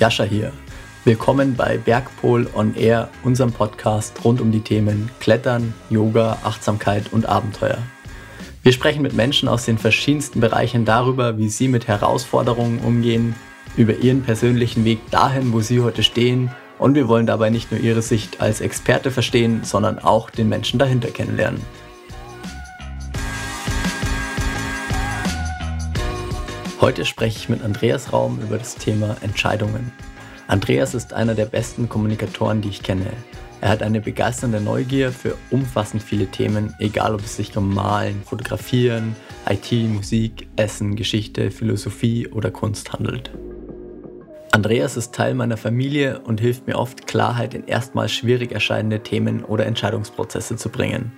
Jascha hier. Willkommen bei Bergpol on Air, unserem Podcast rund um die Themen Klettern, Yoga, Achtsamkeit und Abenteuer. Wir sprechen mit Menschen aus den verschiedensten Bereichen darüber, wie sie mit Herausforderungen umgehen, über ihren persönlichen Weg dahin, wo sie heute stehen und wir wollen dabei nicht nur ihre Sicht als Experte verstehen, sondern auch den Menschen dahinter kennenlernen. Heute spreche ich mit Andreas Raum über das Thema Entscheidungen. Andreas ist einer der besten Kommunikatoren, die ich kenne. Er hat eine begeisternde Neugier für umfassend viele Themen, egal ob es sich um Malen, Fotografieren, IT, Musik, Essen, Geschichte, Philosophie oder Kunst handelt. Andreas ist Teil meiner Familie und hilft mir oft, Klarheit in erstmals schwierig erscheinende Themen oder Entscheidungsprozesse zu bringen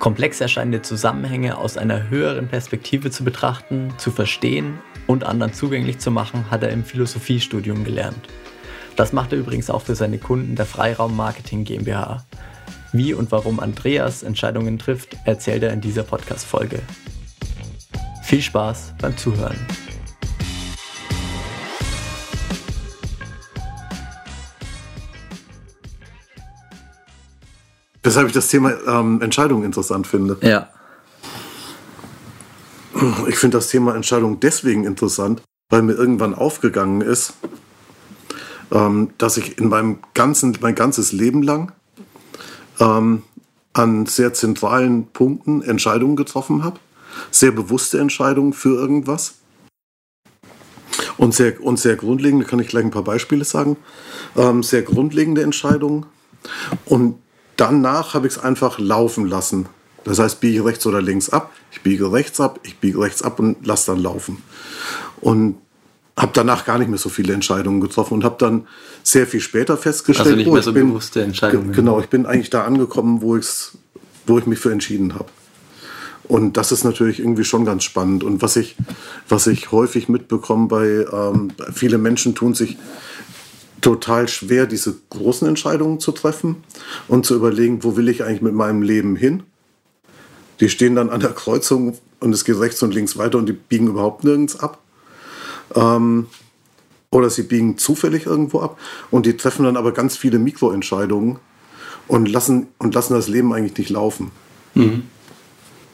komplex erscheinende Zusammenhänge aus einer höheren Perspektive zu betrachten, zu verstehen und anderen zugänglich zu machen, hat er im Philosophiestudium gelernt. Das macht er übrigens auch für seine Kunden der Freiraum Marketing GmbH. Wie und warum Andreas Entscheidungen trifft, erzählt er in dieser Podcast-Folge. Viel Spaß beim Zuhören. Weshalb ich das Thema ähm, Entscheidung interessant finde. Ja. Ich finde das Thema Entscheidung deswegen interessant, weil mir irgendwann aufgegangen ist, ähm, dass ich in meinem ganzen, mein ganzes Leben lang ähm, an sehr zentralen Punkten Entscheidungen getroffen habe. Sehr bewusste Entscheidungen für irgendwas. Und sehr, und sehr grundlegende, kann ich gleich ein paar Beispiele sagen, ähm, sehr grundlegende Entscheidungen. Und danach habe ich es einfach laufen lassen. Das heißt, biege rechts oder links ab, ich biege rechts ab, ich biege rechts ab und lasse dann laufen. Und habe danach gar nicht mehr so viele Entscheidungen getroffen und habe dann sehr viel später festgestellt, also nicht oh, mehr so bin, bewusste Entscheidungen. Genau, ich bin eigentlich da angekommen, wo, ich's, wo ich mich für entschieden habe. Und das ist natürlich irgendwie schon ganz spannend. Und was ich, was ich häufig mitbekomme bei, ähm, viele Menschen tun sich total schwer, diese großen Entscheidungen zu treffen und zu überlegen, wo will ich eigentlich mit meinem Leben hin. Die stehen dann an der Kreuzung und es geht rechts und links weiter und die biegen überhaupt nirgends ab. Ähm, oder sie biegen zufällig irgendwo ab und die treffen dann aber ganz viele Mikroentscheidungen und lassen, und lassen das Leben eigentlich nicht laufen. Mhm.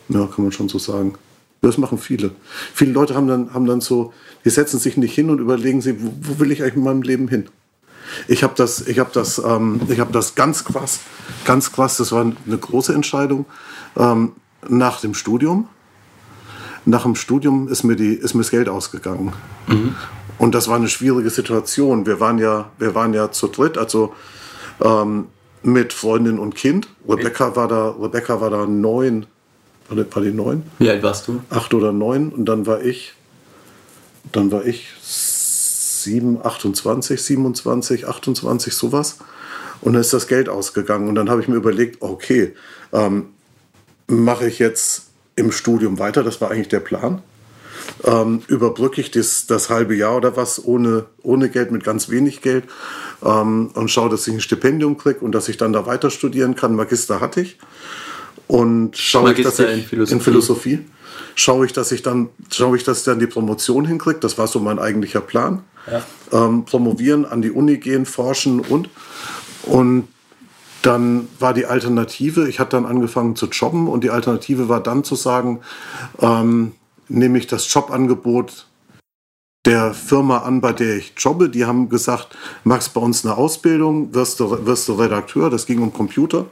Ja, kann man schon so sagen. Das machen viele. Viele Leute haben dann, haben dann so, die setzen sich nicht hin und überlegen sich, wo, wo will ich eigentlich mit meinem Leben hin? Ich habe das, ich habe das, ähm, ich habe das ganz krass, ganz krass. Das war eine große Entscheidung ähm, nach dem Studium. Nach dem Studium ist mir die, ist mir das Geld ausgegangen. Mhm. Und das war eine schwierige Situation. Wir waren ja, wir waren ja zu dritt, also ähm, mit Freundin und Kind. Rebecca war da, Rebecca war da neun. War die, war die neun? Wie alt warst du? Acht oder neun. Und dann war ich, dann war ich 7, 28, 27, 28, sowas. Und dann ist das Geld ausgegangen. Und dann habe ich mir überlegt, okay, ähm, mache ich jetzt im Studium weiter, das war eigentlich der Plan. Ähm, überbrücke ich das, das halbe Jahr oder was ohne, ohne Geld, mit ganz wenig Geld ähm, und schaue, dass ich ein Stipendium kriege und dass ich dann da weiter studieren kann. Magister hatte ich. Und schaue ich, dass ich in Philosophie. in Philosophie schaue ich, dass ich dann schaue ich, dass ich dann die Promotion hinkriege. Das war so mein eigentlicher Plan ähm, promovieren, an die Uni gehen, forschen und. Und dann war die Alternative, ich hatte dann angefangen zu jobben und die Alternative war dann zu sagen, ähm, nehme ich das Jobangebot der Firma an, bei der ich jobbe. Die haben gesagt, machst bei uns eine Ausbildung, wirst du, wirst du Redakteur, das ging um Computer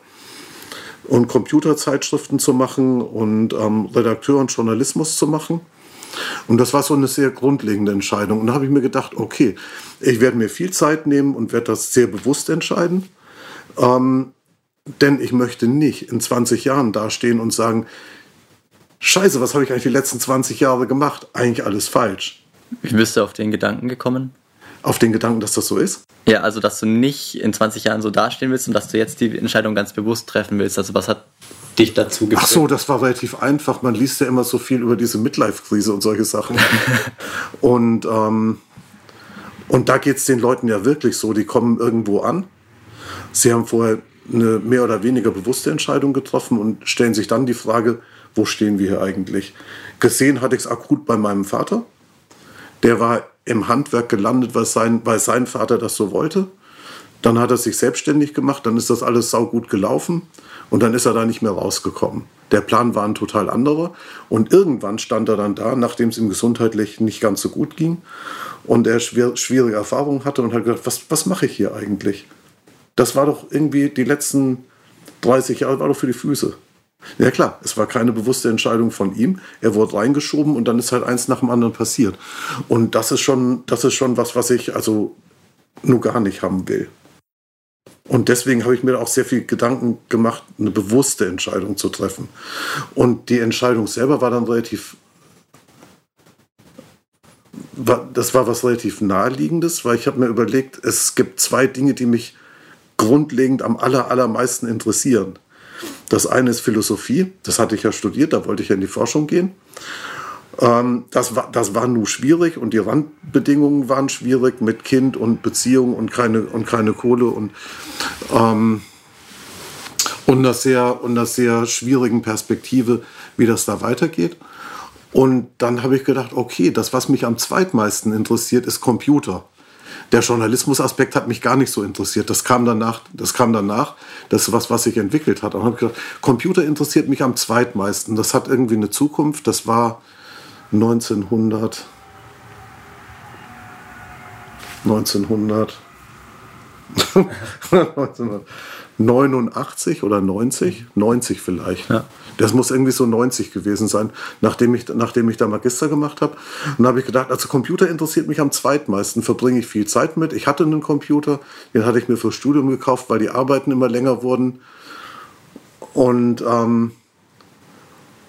und Computerzeitschriften zu machen und ähm, Redakteur und Journalismus zu machen. Und das war so eine sehr grundlegende Entscheidung. Und da habe ich mir gedacht, okay, ich werde mir viel Zeit nehmen und werde das sehr bewusst entscheiden. Ähm, denn ich möchte nicht in 20 Jahren dastehen und sagen, Scheiße, was habe ich eigentlich die letzten 20 Jahre gemacht? Eigentlich alles falsch. Wie bist du auf den Gedanken gekommen? Auf den Gedanken, dass das so ist? Ja, also dass du nicht in 20 Jahren so dastehen willst und dass du jetzt die Entscheidung ganz bewusst treffen willst. Also was hat dich dazu gebracht? Ach so, das war relativ einfach. Man liest ja immer so viel über diese Midlife-Krise und solche Sachen. und, ähm, und da geht es den Leuten ja wirklich so. Die kommen irgendwo an. Sie haben vorher eine mehr oder weniger bewusste Entscheidung getroffen und stellen sich dann die Frage, wo stehen wir hier eigentlich? Gesehen hatte ich es akut bei meinem Vater. Der war im Handwerk gelandet, weil sein, weil sein Vater das so wollte. Dann hat er sich selbstständig gemacht, dann ist das alles saugut gelaufen und dann ist er da nicht mehr rausgekommen. Der Plan war ein total anderer und irgendwann stand er dann da, nachdem es ihm gesundheitlich nicht ganz so gut ging und er schwierige Erfahrungen hatte und hat gedacht, was, was mache ich hier eigentlich? Das war doch irgendwie die letzten 30 Jahre, war doch für die Füße. Ja klar, es war keine bewusste Entscheidung von ihm. Er wurde reingeschoben und dann ist halt eins nach dem anderen passiert. Und das ist schon, das ist schon was, was ich also nur gar nicht haben will. Und deswegen habe ich mir auch sehr viel Gedanken gemacht, eine bewusste Entscheidung zu treffen. Und die Entscheidung selber war dann relativ, das war was relativ naheliegendes, weil ich habe mir überlegt, es gibt zwei Dinge, die mich grundlegend am aller, allermeisten interessieren. Das eine ist Philosophie, das hatte ich ja studiert, da wollte ich ja in die Forschung gehen. Ähm, das, war, das war nur schwierig und die Randbedingungen waren schwierig mit Kind und Beziehung und keine, und keine Kohle und, ähm, und, einer sehr, und sehr schwierigen Perspektive, wie das da weitergeht. Und dann habe ich gedacht, okay, das, was mich am zweitmeisten interessiert, ist Computer der Journalismusaspekt hat mich gar nicht so interessiert. Das kam danach, das kam danach. Das ist was, was sich entwickelt hat. Und habe gedacht, Computer interessiert mich am zweitmeisten. Das hat irgendwie eine Zukunft. Das war 1900, 1900, 1989 oder 90, 90 vielleicht. Ja. Das muss irgendwie so 90 gewesen sein, nachdem ich, nachdem ich da Magister gemacht habe. Und da habe ich gedacht, also Computer interessiert mich am zweitmeisten, verbringe ich viel Zeit mit. Ich hatte einen Computer, den hatte ich mir fürs Studium gekauft, weil die Arbeiten immer länger wurden. Und, ähm,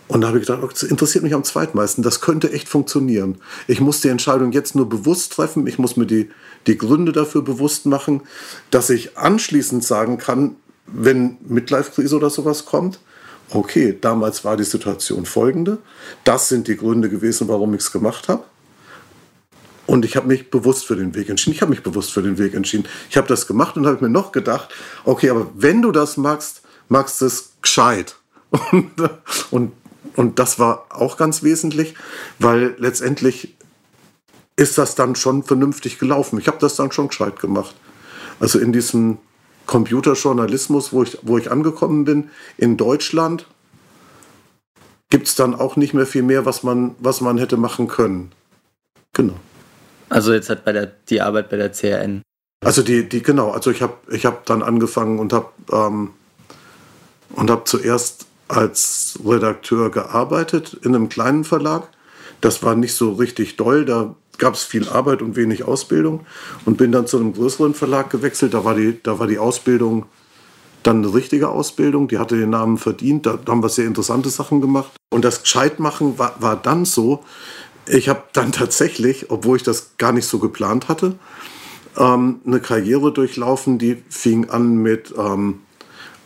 und da habe ich gedacht, das interessiert mich am zweitmeisten. Das könnte echt funktionieren. Ich muss die Entscheidung jetzt nur bewusst treffen. Ich muss mir die, die Gründe dafür bewusst machen, dass ich anschließend sagen kann, wenn Midlife-Krise oder sowas kommt, okay, damals war die Situation folgende, das sind die Gründe gewesen, warum ich es gemacht habe. Und ich habe mich bewusst für den Weg entschieden. Ich habe mich bewusst für den Weg entschieden. Ich habe das gemacht und habe mir noch gedacht, okay, aber wenn du das magst, magst du es gescheit. Und, und, und das war auch ganz wesentlich, weil letztendlich ist das dann schon vernünftig gelaufen. Ich habe das dann schon gescheit gemacht. Also in diesem Computerjournalismus, wo ich, wo ich angekommen bin, in Deutschland, gibt es dann auch nicht mehr viel mehr, was man, was man hätte machen können. Genau. Also jetzt hat bei der, die Arbeit bei der CRN. Also die, die genau, also ich habe ich hab dann angefangen und habe ähm, und habe zuerst als Redakteur gearbeitet in einem kleinen Verlag. Das war nicht so richtig doll, da gab es viel Arbeit und wenig Ausbildung und bin dann zu einem größeren Verlag gewechselt. Da war die, da war die Ausbildung dann eine richtige Ausbildung, die hatte den Namen verdient, da haben wir sehr interessante Sachen gemacht. Und das Gescheitmachen war, war dann so, ich habe dann tatsächlich, obwohl ich das gar nicht so geplant hatte, ähm, eine Karriere durchlaufen, die fing an mit ähm,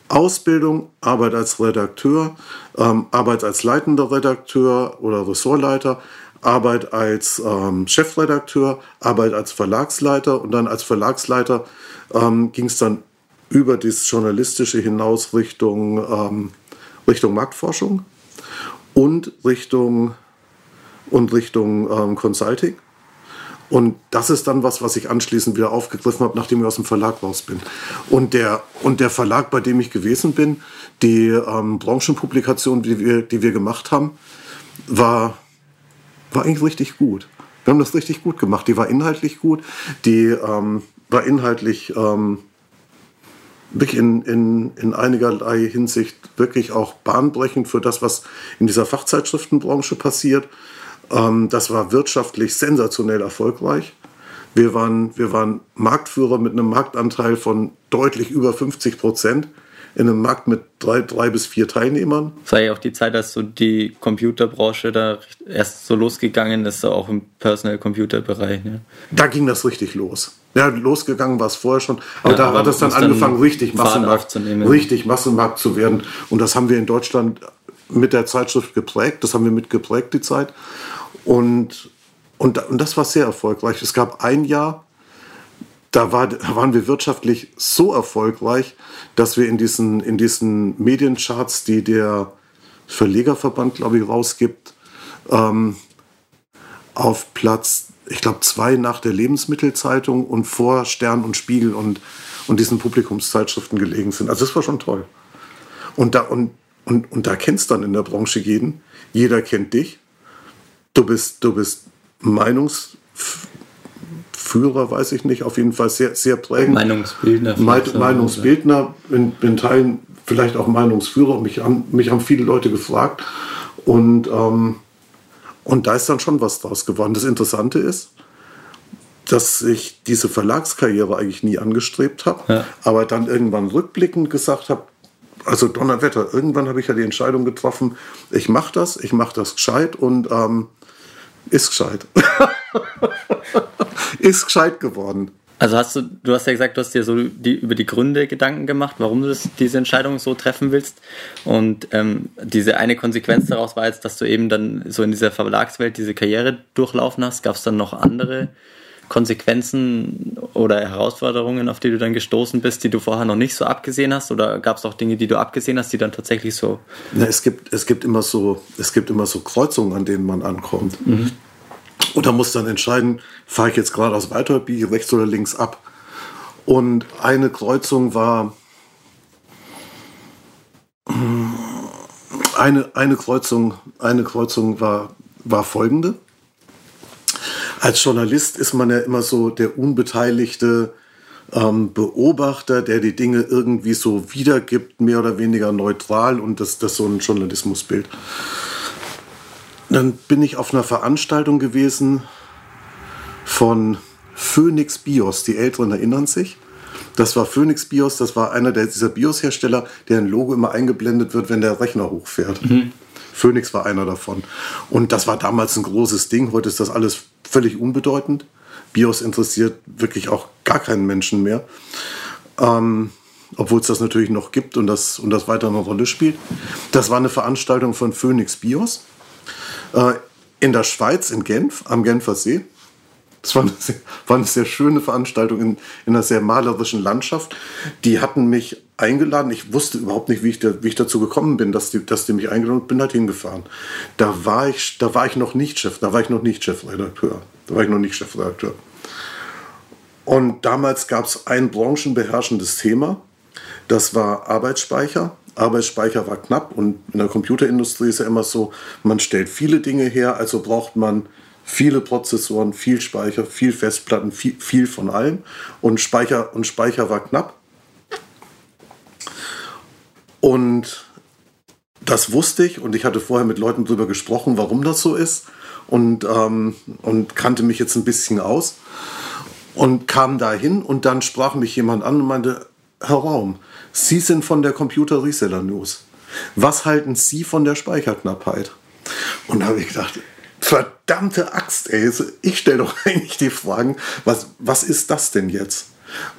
Ausbildung, Arbeit als Redakteur, ähm, Arbeit als leitender Redakteur oder Ressortleiter, Arbeit als ähm, Chefredakteur, Arbeit als Verlagsleiter und dann als Verlagsleiter ähm, ging es dann über das Journalistische hinaus Richtung, ähm, Richtung Marktforschung und Richtung, und Richtung ähm, Consulting. Und das ist dann was, was ich anschließend wieder aufgegriffen habe, nachdem ich aus dem Verlag raus bin. Und der, und der Verlag, bei dem ich gewesen bin, die ähm, Branchenpublikation, die wir, die wir gemacht haben, war war eigentlich richtig gut. Wir haben das richtig gut gemacht. Die war inhaltlich gut. Die ähm, war inhaltlich ähm, wirklich in, in, in einigerlei Hinsicht wirklich auch bahnbrechend für das, was in dieser Fachzeitschriftenbranche passiert. Ähm, das war wirtschaftlich sensationell erfolgreich. Wir waren, wir waren Marktführer mit einem Marktanteil von deutlich über 50 Prozent in einem Markt mit drei, drei bis vier Teilnehmern. Es war ja auch die Zeit, dass so die Computerbranche da erst so losgegangen ist, auch im Personal Computer Bereich. Ne? Da ging das richtig los. Ja, losgegangen war es vorher schon, aber ja, da aber hat es dann angefangen, dann richtig Massenmarkt, richtig Massenmarkt zu werden. Und das haben wir in Deutschland mit der Zeitschrift geprägt. Das haben wir mitgeprägt, die Zeit. Und, und, und das war sehr erfolgreich. Es gab ein Jahr, da, war, da waren wir wirtschaftlich so erfolgreich, dass wir in diesen, in diesen Mediencharts, die der Verlegerverband, glaube ich, rausgibt, ähm, auf Platz, ich glaube, zwei nach der Lebensmittelzeitung und vor Stern und Spiegel und, und diesen Publikumszeitschriften gelegen sind. Also das war schon toll. Und da, und, und, und da kennst dann in der Branche jeden. Jeder kennt dich. Du bist, du bist Meinungsführer, weiß ich nicht, auf jeden Fall sehr, sehr prägend. Meinungsbildner. Meinungsbildner, in, in Teilen vielleicht auch Meinungsführer. Mich haben, mich haben viele Leute gefragt. Und, ähm, und da ist dann schon was draus geworden. Das Interessante ist, dass ich diese Verlagskarriere eigentlich nie angestrebt habe, ja. aber dann irgendwann rückblickend gesagt habe, also Donnerwetter, irgendwann habe ich ja die Entscheidung getroffen, ich mache das, ich mache das gescheit und ähm, ist gescheit. ist gescheit geworden. Also hast du, du hast ja gesagt, du hast dir so die, über die Gründe Gedanken gemacht, warum du das, diese Entscheidung so treffen willst. Und ähm, diese eine Konsequenz daraus war jetzt, dass du eben dann so in dieser Verlagswelt diese Karriere durchlaufen hast. Gab es dann noch andere Konsequenzen oder Herausforderungen, auf die du dann gestoßen bist, die du vorher noch nicht so abgesehen hast? Oder gab es auch Dinge, die du abgesehen hast, die dann tatsächlich so. Ja, es gibt, es gibt immer so, es gibt immer so Kreuzungen, an denen man ankommt. Mhm. Und da muss dann entscheiden, fahre ich jetzt geradeaus weiter, biege rechts oder links ab. Und eine Kreuzung war eine, eine Kreuzung, eine Kreuzung war, war folgende. Als Journalist ist man ja immer so der unbeteiligte ähm, Beobachter, der die Dinge irgendwie so wiedergibt, mehr oder weniger neutral und das, das so ein Journalismusbild. Dann bin ich auf einer Veranstaltung gewesen von Phoenix Bios. Die Älteren erinnern sich. Das war Phoenix Bios, das war einer der, dieser Bios-Hersteller, deren Logo immer eingeblendet wird, wenn der Rechner hochfährt. Mhm. Phoenix war einer davon. Und das war damals ein großes Ding. Heute ist das alles völlig unbedeutend. BIOS interessiert wirklich auch gar keinen Menschen mehr. Ähm, obwohl es das natürlich noch gibt und das, und das weiter eine Rolle spielt. Das war eine Veranstaltung von Phoenix BIOS äh, in der Schweiz, in Genf, am Genfer See. Das war eine sehr, war eine sehr schöne Veranstaltung in, in, einer sehr malerischen Landschaft. Die hatten mich eingeladen. Ich wusste überhaupt nicht, wie ich, da, wie ich dazu gekommen bin, dass die, dass die mich eingeladen haben. Bin halt hingefahren. Da war ich, da war ich noch nicht Chef, da war ich noch nicht Chefredakteur. Da war ich noch nicht Chefredakteur. Und damals gab es ein branchenbeherrschendes Thema. Das war Arbeitsspeicher. Arbeitsspeicher war knapp und in der Computerindustrie ist ja immer so, man stellt viele Dinge her, also braucht man viele Prozessoren, viel Speicher, viel Festplatten, viel, viel von allem und Speicher, und Speicher war knapp. Und das wusste ich und ich hatte vorher mit Leuten darüber gesprochen, warum das so ist und, ähm, und kannte mich jetzt ein bisschen aus und kam dahin und dann sprach mich jemand an und meinte, Herr Raum, Sie sind von der Computer Reseller News. Was halten Sie von der Speicherknappheit? Und da habe ich gedacht, verdammte Axt, ey, ich stelle doch eigentlich die Fragen, was, was ist das denn jetzt?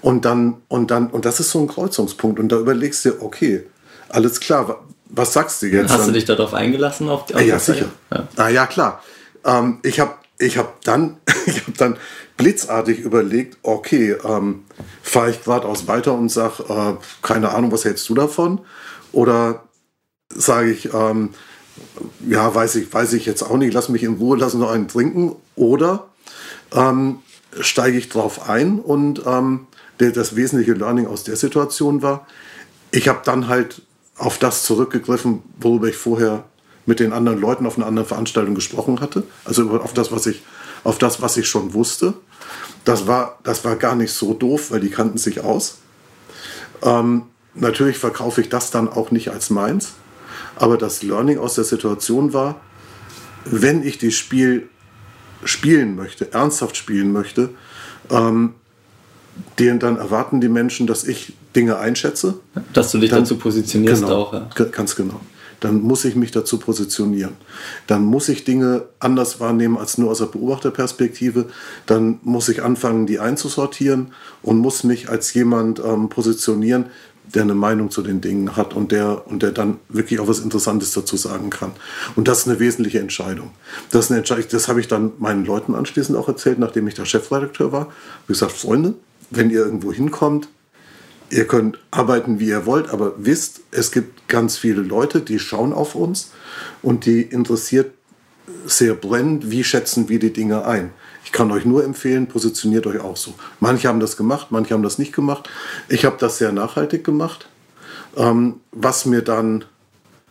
Und dann, und dann, und das ist so ein Kreuzungspunkt. Und da überlegst du, okay, alles klar, was sagst du jetzt? Hast du dich darauf eingelassen? Auf die, auf ja, sicher. Ja. Ah, ja, klar. Ähm, ich habe ich hab dann, hab dann blitzartig überlegt, okay, ähm, fahre ich geradeaus weiter und sage, äh, keine Ahnung, was hältst du davon? Oder sage ich, ähm, ja, weiß ich, weiß ich jetzt auch nicht, lass mich in Ruhe, lass noch einen trinken. Oder ähm, steige ich drauf ein und ähm, das wesentliche Learning aus der Situation war, ich habe dann halt auf das zurückgegriffen, worüber ich vorher mit den anderen Leuten auf einer anderen Veranstaltung gesprochen hatte. Also auf das, was ich, auf das, was ich schon wusste. Das war, das war gar nicht so doof, weil die kannten sich aus. Ähm, natürlich verkaufe ich das dann auch nicht als meins. Aber das Learning aus der Situation war, wenn ich das Spiel spielen möchte, ernsthaft spielen möchte, ähm, den, dann erwarten die Menschen, dass ich Dinge einschätze. Dass du dich dann, dazu positionierst genau, auch. Ja. Ganz genau. Dann muss ich mich dazu positionieren. Dann muss ich Dinge anders wahrnehmen als nur aus der Beobachterperspektive. Dann muss ich anfangen, die einzusortieren und muss mich als jemand ähm, positionieren, der eine Meinung zu den Dingen hat und der, und der dann wirklich auch was Interessantes dazu sagen kann. Und das ist eine wesentliche Entscheidung. Das, ist eine Entscheidung, das habe ich dann meinen Leuten anschließend auch erzählt, nachdem ich da Chefredakteur war. Ich gesagt, Freunde, wenn ihr irgendwo hinkommt, ihr könnt arbeiten, wie ihr wollt, aber wisst, es gibt ganz viele Leute, die schauen auf uns und die interessiert sehr brennend, wie schätzen wir die Dinge ein. Ich kann euch nur empfehlen, positioniert euch auch so. Manche haben das gemacht, manche haben das nicht gemacht. Ich habe das sehr nachhaltig gemacht, ähm, was mir dann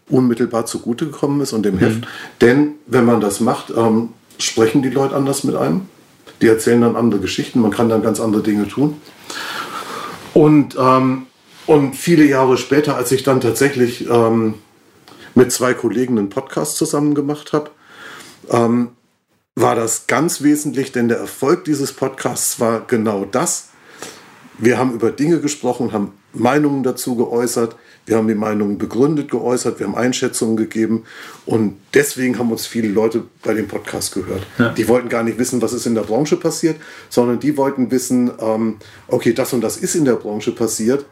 unmittelbar zugute gekommen ist und dem mhm. Heft. Denn wenn man das macht, ähm, sprechen die Leute anders mit einem. Die erzählen dann andere Geschichten, man kann dann ganz andere Dinge tun. Und, ähm, und viele Jahre später, als ich dann tatsächlich ähm, mit zwei Kollegen einen Podcast zusammen gemacht habe, ähm, war das ganz wesentlich, denn der Erfolg dieses Podcasts war genau das. Wir haben über Dinge gesprochen, haben Meinungen dazu geäußert, wir haben die Meinungen begründet geäußert, wir haben Einschätzungen gegeben und deswegen haben uns viele Leute bei dem Podcast gehört. Ja. Die wollten gar nicht wissen, was ist in der Branche passiert, sondern die wollten wissen, ähm, okay, das und das ist in der Branche passiert.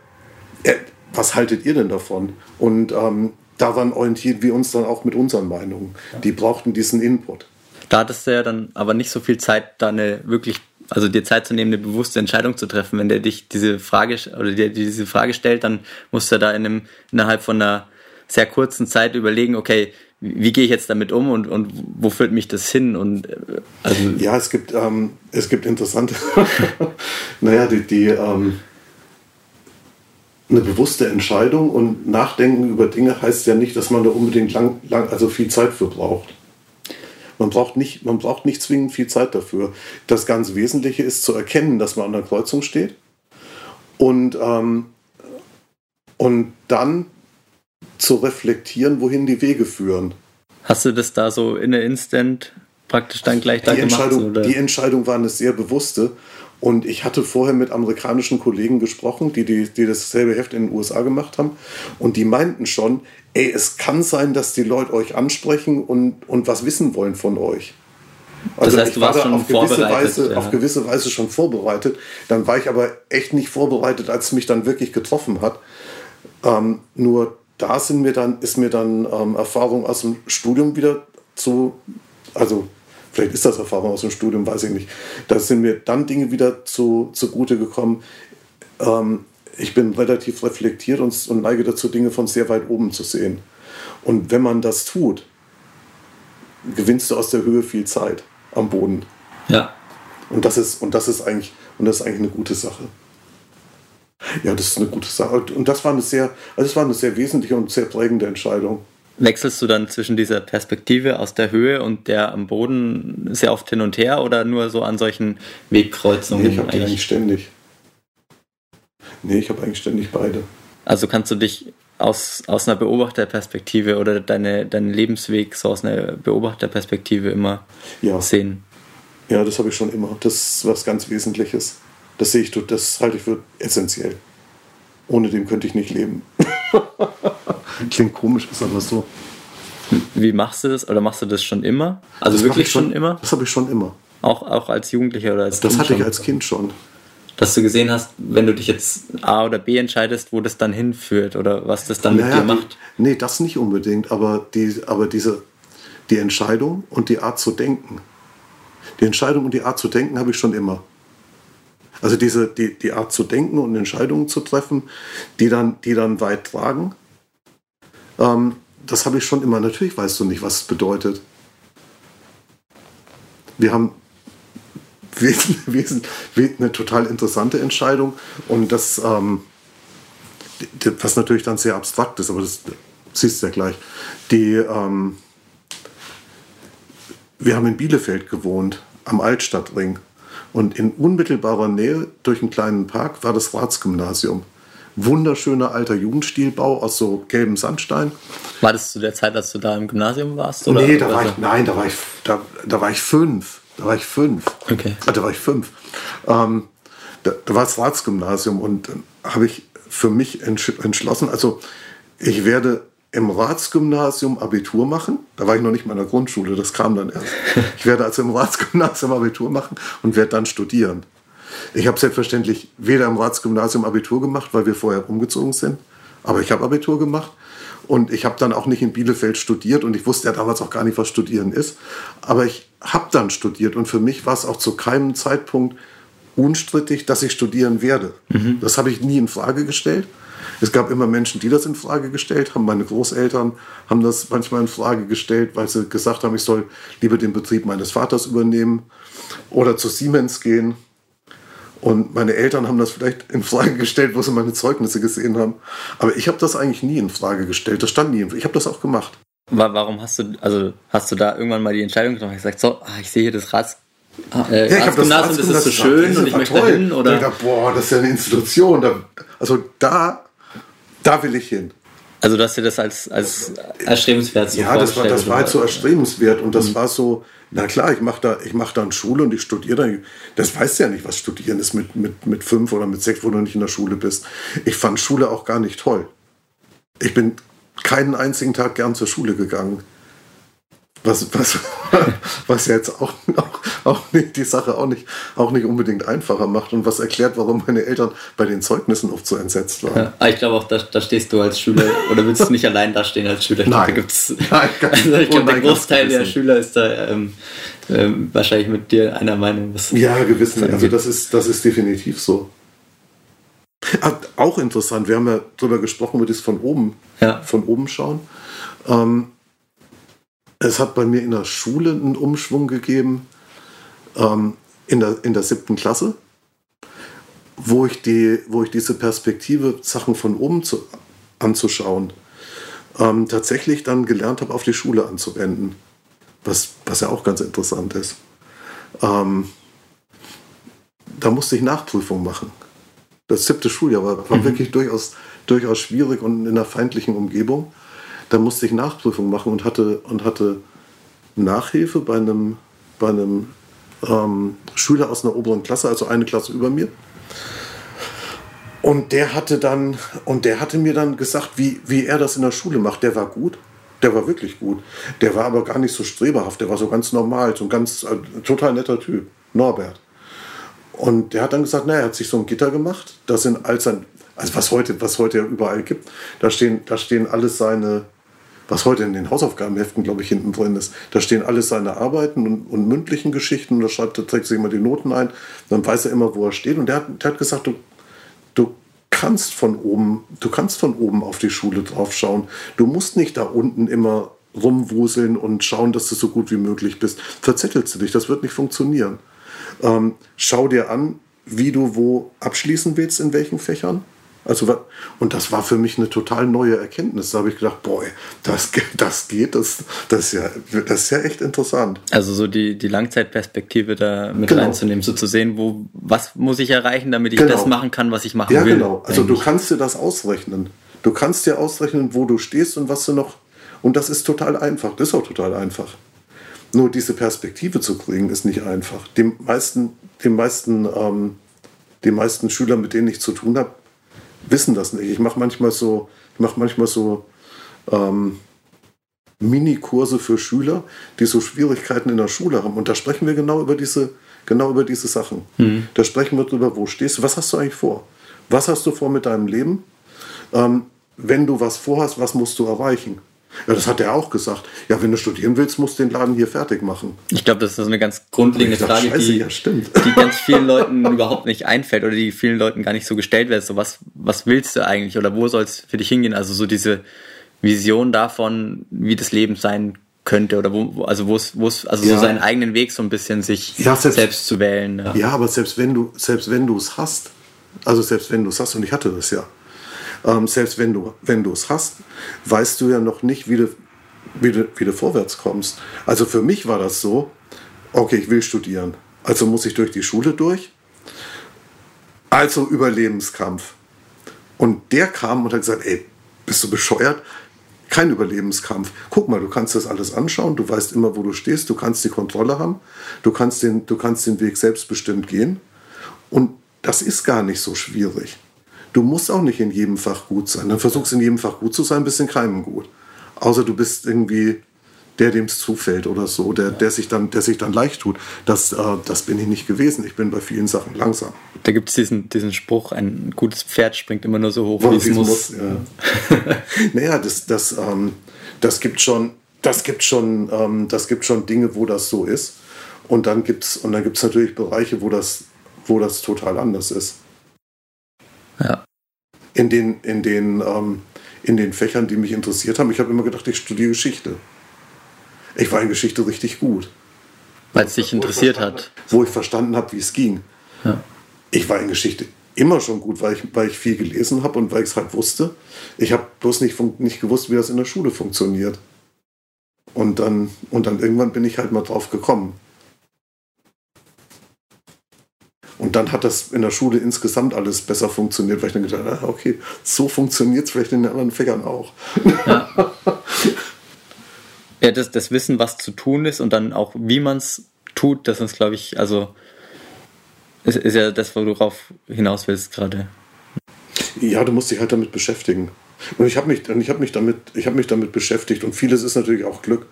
Äh, was haltet ihr denn davon? Und ähm, daran orientieren wir uns dann auch mit unseren Meinungen. Die brauchten diesen Input. Da hattest du ja dann aber nicht so viel Zeit, da eine wirklich, also dir Zeit zu nehmen, eine bewusste Entscheidung zu treffen. Wenn der dich diese Frage oder dir diese Frage stellt, dann musst du da in einem, innerhalb von einer sehr kurzen Zeit überlegen, okay, wie gehe ich jetzt damit um und, und wo führt mich das hin? Und, äh, also ja, es gibt, ähm, es gibt interessante, naja, die, die ähm, eine bewusste Entscheidung und Nachdenken über Dinge heißt ja nicht, dass man da unbedingt lang, lang also viel Zeit für braucht. Man braucht, nicht, man braucht nicht zwingend viel Zeit dafür. Das ganz Wesentliche ist zu erkennen, dass man an der Kreuzung steht und, ähm, und dann zu reflektieren, wohin die Wege führen. Hast du das da so in der Instant praktisch dann gleich da die gemacht? Entscheidung, oder? Die Entscheidung war eine sehr bewusste und ich hatte vorher mit amerikanischen Kollegen gesprochen, die, die, die dasselbe Heft in den USA gemacht haben. Und die meinten schon, ey, es kann sein, dass die Leute euch ansprechen und, und was wissen wollen von euch. Also das heißt, ich war da auf gewisse, Weise, ja. auf gewisse Weise schon vorbereitet. Dann war ich aber echt nicht vorbereitet, als es mich dann wirklich getroffen hat. Ähm, nur da sind mir dann, ist mir dann ähm, Erfahrung aus dem Studium wieder zu, also vielleicht ist das Erfahrung aus dem Studium, weiß ich nicht. Da sind mir dann Dinge wieder zu, zugute gekommen. Ähm, ich bin relativ reflektiert und, und neige dazu, Dinge von sehr weit oben zu sehen. Und wenn man das tut, gewinnst du aus der Höhe viel Zeit am Boden. Ja. Und das ist, und das ist eigentlich, und das ist eigentlich eine gute Sache. Ja, das ist eine gute Sache. Und das war eine sehr, also das war eine sehr wesentliche und sehr prägende Entscheidung. Wechselst du dann zwischen dieser Perspektive aus der Höhe und der am Boden sehr oft hin und her oder nur so an solchen Wegkreuzungen? Nee, ich habe die eigentlich ständig. Nee, ich habe eigentlich ständig beide. Also kannst du dich aus, aus einer Beobachterperspektive oder deine, deinen Lebensweg so aus einer Beobachterperspektive immer ja. sehen? Ja, das habe ich schon immer. Das ist was ganz Wesentliches. Das sehe ich, das halte ich für essentiell. Ohne dem könnte ich nicht leben. Klingt komisch, ist aber so. Wie machst du das? Oder machst du das schon immer? Also das wirklich schon, schon, immer? Das habe ich schon immer. Auch, auch als Jugendlicher oder als Das kind hatte schon? ich als Kind schon. Dass du gesehen hast, wenn du dich jetzt A oder B entscheidest, wo das dann hinführt oder was das dann naja, mit dir macht? Die, nee, das nicht unbedingt, aber, die, aber diese, die Entscheidung und die Art zu denken. Die Entscheidung und die Art zu denken habe ich schon immer. Also diese, die, die Art zu denken und Entscheidungen zu treffen, die dann, die dann weit tragen, ähm, das habe ich schon immer. Natürlich weißt du nicht, was es bedeutet. Wir haben eine total interessante Entscheidung und das, ähm, was natürlich dann sehr abstrakt ist, aber das siehst du ja gleich. Die, ähm, wir haben in Bielefeld gewohnt, am Altstadtring. Und in unmittelbarer Nähe durch einen kleinen Park war das Ratsgymnasium. Wunderschöner alter Jugendstilbau aus so gelbem Sandstein. War das zu der Zeit, als du da im Gymnasium warst? Oder? Nee, da war ich, nein, da war ich, da, da war ich fünf. Da war ich fünf. Okay. Ah, da war ich fünf. Ähm, da, da, war das Ratsgymnasium und dann habe ich für mich entschlossen, also ich werde im Ratsgymnasium Abitur machen. Da war ich noch nicht mal in der Grundschule, das kam dann erst. Ich werde also im Ratsgymnasium Abitur machen und werde dann studieren. Ich habe selbstverständlich weder im Ratsgymnasium Abitur gemacht, weil wir vorher umgezogen sind, aber ich habe Abitur gemacht und ich habe dann auch nicht in Bielefeld studiert und ich wusste ja damals auch gar nicht, was Studieren ist. Aber ich habe dann studiert und für mich war es auch zu keinem Zeitpunkt unstrittig, dass ich studieren werde. Mhm. Das habe ich nie in Frage gestellt. Es gab immer Menschen, die das in Frage gestellt haben. Meine Großeltern haben das manchmal in Frage gestellt, weil sie gesagt haben, ich soll lieber den Betrieb meines Vaters übernehmen oder zu Siemens gehen. Und meine Eltern haben das vielleicht in Frage gestellt, wo sie meine Zeugnisse gesehen haben. Aber ich habe das eigentlich nie in Frage gestellt. Das stand nie. Ich habe das auch gemacht. Warum hast du, also hast du da irgendwann mal die Entscheidung getroffen? Ich gesagt, so, ah, ich sehe hier das Rats, äh, ja, Arztgymnasium, das, das ist so schön und ich möchte toll. hin. Oder? Dachte, boah, das ist ja eine Institution. Da, also da, da will ich hin. Also du hast dir das als, als erstrebenswert so Ja, das war, das war halt so erstrebenswert und das mhm. war so, na klar, ich mache da, mach da eine Schule und ich studiere da. Das weißt du ja nicht, was Studieren ist mit, mit, mit fünf oder mit sechs, wo du nicht in der Schule bist. Ich fand Schule auch gar nicht toll. Ich bin keinen einzigen Tag gern zur Schule gegangen. Was, was, was jetzt auch, auch, auch nicht, die Sache auch nicht, auch nicht unbedingt einfacher macht und was erklärt, warum meine Eltern bei den Zeugnissen oft so entsetzt waren. Ja, ah, ich glaube auch, da, da stehst du als Schüler oder willst du nicht allein dastehen als Schüler? Ich nein. Glaub, nein also ich glaube, der Großteil der Schüler ist da ähm, ähm, wahrscheinlich mit dir einer Meinung. ja, gewiss. Also das ist, das ist definitiv so. Auch interessant, wir haben ja darüber gesprochen, über das von oben, ja. von oben schauen. Ähm, es hat bei mir in der Schule einen Umschwung gegeben, ähm, in, der, in der siebten Klasse, wo ich, die, wo ich diese Perspektive, Sachen von oben zu, anzuschauen, ähm, tatsächlich dann gelernt habe, auf die Schule anzuwenden. Was, was ja auch ganz interessant ist. Ähm, da musste ich Nachprüfung machen das siebte Schuljahr war, war mhm. wirklich durchaus, durchaus schwierig und in einer feindlichen Umgebung. Da musste ich Nachprüfung machen und hatte, und hatte Nachhilfe bei einem, bei einem ähm, Schüler aus einer oberen Klasse, also eine Klasse über mir. Und der hatte dann, und der hatte mir dann gesagt, wie, wie er das in der Schule macht. Der war gut. Der war wirklich gut. Der war aber gar nicht so streberhaft. Der war so ganz normal, so ein ganz äh, total netter Typ. Norbert. Und der hat dann gesagt, naja, er hat sich so ein Gitter gemacht. Das sind all sein, also was heute, was heute ja überall gibt. Da stehen, da stehen alles seine, was heute in den Hausaufgabenheften, glaube ich, hinten drin ist. Da stehen alles seine Arbeiten und, und mündlichen Geschichten. Und da schreibt, da trägt sich immer die Noten ein. Dann weiß er immer, wo er steht. Und der hat, der hat gesagt, du, du kannst von oben, du kannst von oben auf die Schule drauf schauen. Du musst nicht da unten immer rumwuseln und schauen, dass du so gut wie möglich bist. Verzettelst du dich, das wird nicht funktionieren. Ähm, schau dir an, wie du wo abschließen willst, in welchen Fächern. Also, und das war für mich eine total neue Erkenntnis. Da habe ich gedacht, boah, das, das geht, das, das, ist ja, das ist ja echt interessant. Also so die, die Langzeitperspektive da mit genau. reinzunehmen, so zu sehen, wo, was muss ich erreichen, damit ich genau. das machen kann, was ich machen ja, will. Ja, genau. Also eigentlich. du kannst dir das ausrechnen. Du kannst dir ausrechnen, wo du stehst und was du noch. Und das ist total einfach. Das ist auch total einfach. Nur diese Perspektive zu kriegen, ist nicht einfach. Die meisten, die meisten, ähm, die meisten Schüler, mit denen ich zu tun habe, wissen das nicht. Ich mache manchmal so, ich mache manchmal so ähm, Mini-Kurse für Schüler, die so Schwierigkeiten in der Schule haben. Und da sprechen wir genau über diese, genau über diese Sachen. Mhm. Da sprechen wir darüber, wo stehst du, was hast du eigentlich vor? Was hast du vor mit deinem Leben? Ähm, wenn du was vorhast, was musst du erreichen? Ja, das hat er auch gesagt. Ja, wenn du studieren willst, musst du den Laden hier fertig machen. Ich glaube, das ist eine ganz grundlegende dachte, Frage, Scheiße, die, ja, die ganz vielen Leuten überhaupt nicht einfällt oder die vielen Leuten gar nicht so gestellt wird. So, was, was willst du eigentlich oder wo soll es für dich hingehen? Also so diese Vision davon, wie das Leben sein könnte oder wo, also wo es, wo es, also ja. so seinen eigenen Weg so ein bisschen sich ja, selbst, selbst, zu wählen. Ja. ja, aber selbst wenn du, selbst wenn du es hast, also selbst wenn du es hast, und ich hatte das ja, ähm, selbst wenn du wenn du es hast, weißt du ja noch nicht, wie du, wie, du, wie du vorwärts kommst. Also für mich war das so, okay, ich will studieren. Also muss ich durch die Schule durch. Also Überlebenskampf. Und der kam und hat gesagt, ey, bist du bescheuert? Kein Überlebenskampf. Guck mal, du kannst das alles anschauen, du weißt immer, wo du stehst, du kannst die Kontrolle haben, du kannst den, du kannst den Weg selbstbestimmt gehen. Und das ist gar nicht so schwierig. Du musst auch nicht in jedem Fach gut sein. Dann versuchst in jedem Fach gut zu sein, bist in keinem gut. Außer du bist irgendwie der, dem es zufällt oder so, der, der, sich dann, der sich dann leicht tut. Das, äh, das bin ich nicht gewesen. Ich bin bei vielen Sachen langsam. Da gibt es diesen, diesen Spruch, ein gutes Pferd springt immer nur so hoch, wie es muss. muss ja. naja, das, das, ähm, das gibt schon, das gibt schon, ähm, das gibt schon Dinge, wo das so ist. Und dann gibt es natürlich Bereiche, wo das, wo das total anders ist. Ja. in den, in den, ähm, in den Fächern, die mich interessiert haben. Ich habe immer gedacht, ich studiere Geschichte. Ich war in Geschichte richtig gut. Weil es dich interessiert hat. Wo ich verstanden habe, wie es ging. Ja. Ich war in Geschichte immer schon gut, weil ich, weil ich viel gelesen habe und weil ich es halt wusste. Ich habe bloß nicht, nicht gewusst, wie das in der Schule funktioniert. Und dann, und dann irgendwann bin ich halt mal drauf gekommen. Und dann hat das in der Schule insgesamt alles besser funktioniert, weil ich dann gedacht habe, ah, okay, so funktioniert es vielleicht in den anderen Fächern auch. Ja, ja das, das Wissen, was zu tun ist und dann auch, wie man es tut, das ist, glaube ich, also ist, ist ja das, worauf hinaus willst gerade. Ja, du musst dich halt damit beschäftigen. Und ich habe mich, hab mich, damit, hab mich damit beschäftigt. Und vieles ist natürlich auch Glück,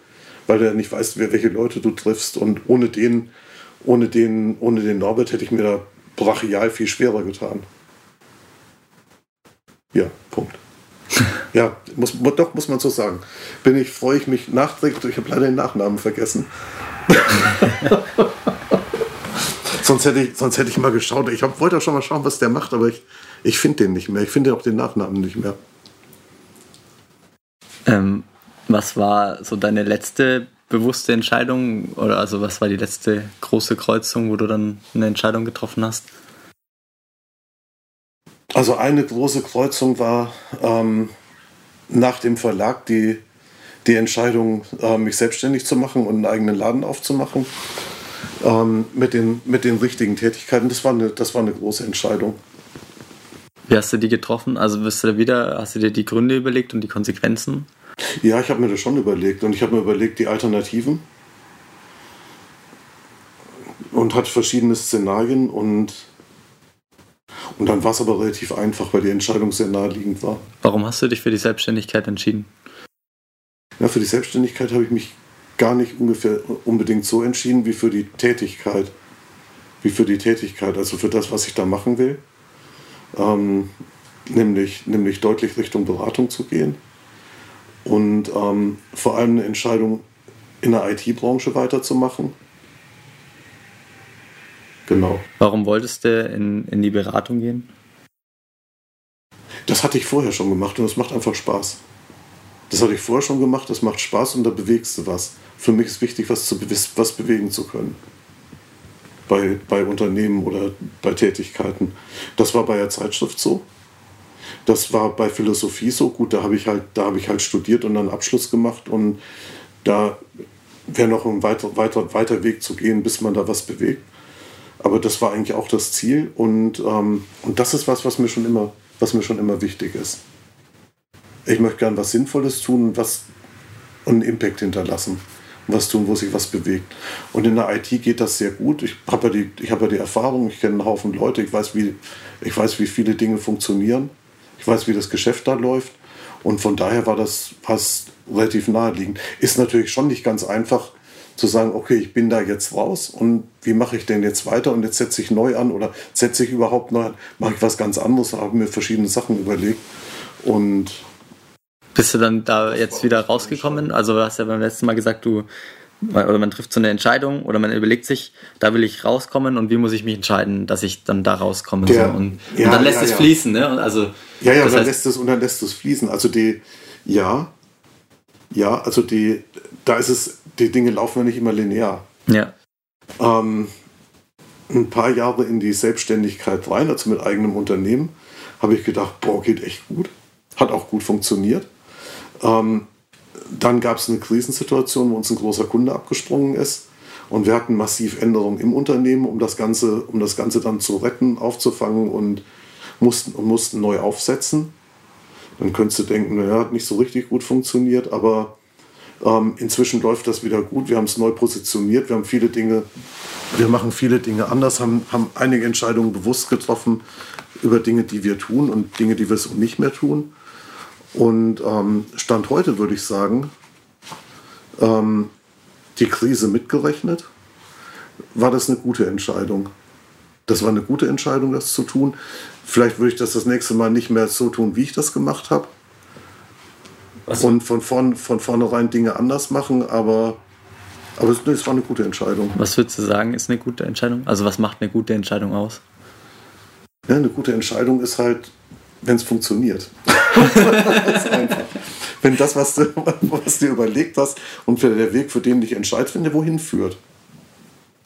weil du ja nicht weißt, welche Leute du triffst. Und ohne den, ohne den, ohne den Norbert hätte ich mir da brachial viel schwerer getan. Ja, Punkt. Ja, muss, doch, muss man so sagen. Bin ich, freue ich mich nachträglich. Ich habe leider den Nachnamen vergessen. sonst, hätte ich, sonst hätte ich mal geschaut. Ich hab, wollte auch schon mal schauen, was der macht, aber ich, ich finde den nicht mehr. Ich finde auch den Nachnamen nicht mehr. Ähm, was war so deine letzte bewusste Entscheidung oder also was war die letzte große Kreuzung, wo du dann eine Entscheidung getroffen hast? Also eine große Kreuzung war ähm, nach dem Verlag die, die Entscheidung, äh, mich selbstständig zu machen und einen eigenen Laden aufzumachen ähm, mit, den, mit den richtigen Tätigkeiten. Das war, eine, das war eine große Entscheidung. Wie hast du die getroffen? Also wirst du da wieder, hast du dir die Gründe überlegt und die Konsequenzen? Ja, ich habe mir das schon überlegt und ich habe mir überlegt die Alternativen und hatte verschiedene Szenarien und, und dann war es aber relativ einfach, weil die Entscheidung sehr naheliegend war. Warum hast du dich für die Selbstständigkeit entschieden? Ja, für die Selbstständigkeit habe ich mich gar nicht ungefähr unbedingt so entschieden wie für die Tätigkeit. Wie für die Tätigkeit, also für das, was ich da machen will. Ähm, nämlich, nämlich deutlich Richtung Beratung zu gehen und ähm, vor allem eine Entscheidung in der IT-Branche weiterzumachen. Genau. Warum wolltest du in, in die Beratung gehen? Das hatte ich vorher schon gemacht und es macht einfach Spaß. Das hatte ich vorher schon gemacht, das macht Spaß und da bewegst du was. Für mich ist wichtig, was, zu, was bewegen zu können. Bei, bei Unternehmen oder bei Tätigkeiten. Das war bei der Zeitschrift so. Das war bei Philosophie so gut, da habe ich halt, da habe ich halt studiert und dann Abschluss gemacht und da wäre noch ein weiter, weiter, weiter Weg zu gehen, bis man da was bewegt. Aber das war eigentlich auch das Ziel und, ähm, und das ist was, was mir schon immer, was mir schon immer wichtig ist. Ich möchte gern was Sinnvolles tun und was einen Impact hinterlassen. Was tun, wo sich was bewegt. Und in der IT geht das sehr gut. Ich habe ja, die, hab ja die Erfahrung, ich kenne einen Haufen Leute, ich weiß, wie, ich weiß, wie viele Dinge funktionieren. Ich weiß, wie das Geschäft da läuft. Und von daher war das fast relativ naheliegend. Ist natürlich schon nicht ganz einfach zu sagen, okay, ich bin da jetzt raus und wie mache ich denn jetzt weiter und jetzt setze ich neu an oder setze ich überhaupt neu an, mache ich was ganz anderes, habe mir verschiedene Sachen überlegt und bist du dann da jetzt wieder rausgekommen? Also du hast ja beim letzten Mal gesagt, du oder man trifft so eine Entscheidung oder man überlegt sich, da will ich rauskommen und wie muss ich mich entscheiden, dass ich dann da rauskomme. Der, so. und, ja, und, dann lässt ja, es ja. fließen, ne? Also, ja, ja, dann lässt es und dann lässt es fließen. Also die, ja, ja, also die, da ist es, die Dinge laufen ja nicht immer linear. Ja. Ähm, ein paar Jahre in die Selbstständigkeit rein, also mit eigenem Unternehmen, habe ich gedacht, boah, geht echt gut. Hat auch gut funktioniert. Ähm, dann gab es eine Krisensituation, wo uns ein großer Kunde abgesprungen ist. Und wir hatten massiv Änderungen im Unternehmen, um das Ganze, um das Ganze dann zu retten, aufzufangen und mussten, mussten neu aufsetzen. Dann könntest du denken, naja, hat nicht so richtig gut funktioniert, aber ähm, inzwischen läuft das wieder gut. Wir haben es neu positioniert, wir haben viele Dinge, wir machen viele Dinge anders, haben, haben einige Entscheidungen bewusst getroffen über Dinge, die wir tun und Dinge, die wir so nicht mehr tun. Und ähm, Stand heute würde ich sagen, ähm, die Krise mitgerechnet, war das eine gute Entscheidung. Das war eine gute Entscheidung, das zu tun. Vielleicht würde ich das das nächste Mal nicht mehr so tun, wie ich das gemacht habe. Was? Und von, vorn, von vornherein Dinge anders machen, aber, aber es, es war eine gute Entscheidung. Was würdest du sagen, ist eine gute Entscheidung? Also was macht eine gute Entscheidung aus? Ja, eine gute Entscheidung ist halt wenn es funktioniert. das. Wenn das, was du, was du überlegt hast und der Weg, für den dich entscheidest, wenn der wohin führt.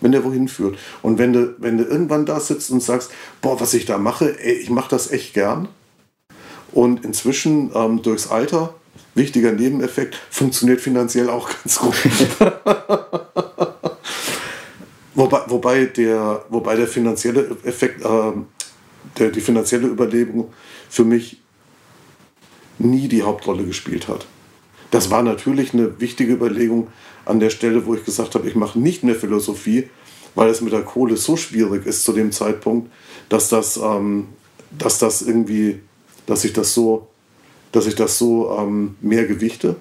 Wenn der wohin führt. Und wenn du, wenn du irgendwann da sitzt und sagst, boah, was ich da mache, ey, ich mache das echt gern. Und inzwischen ähm, durchs Alter, wichtiger Nebeneffekt, funktioniert finanziell auch ganz gut. wobei, wobei, der, wobei der finanzielle Effekt, äh, der, die finanzielle Überlegung für mich nie die Hauptrolle gespielt hat. Das war natürlich eine wichtige Überlegung an der Stelle, wo ich gesagt habe, ich mache nicht mehr Philosophie, weil es mit der Kohle so schwierig ist zu dem Zeitpunkt, dass das, ähm, dass das irgendwie, dass ich das so, dass ich das so ähm, mehr gewichte.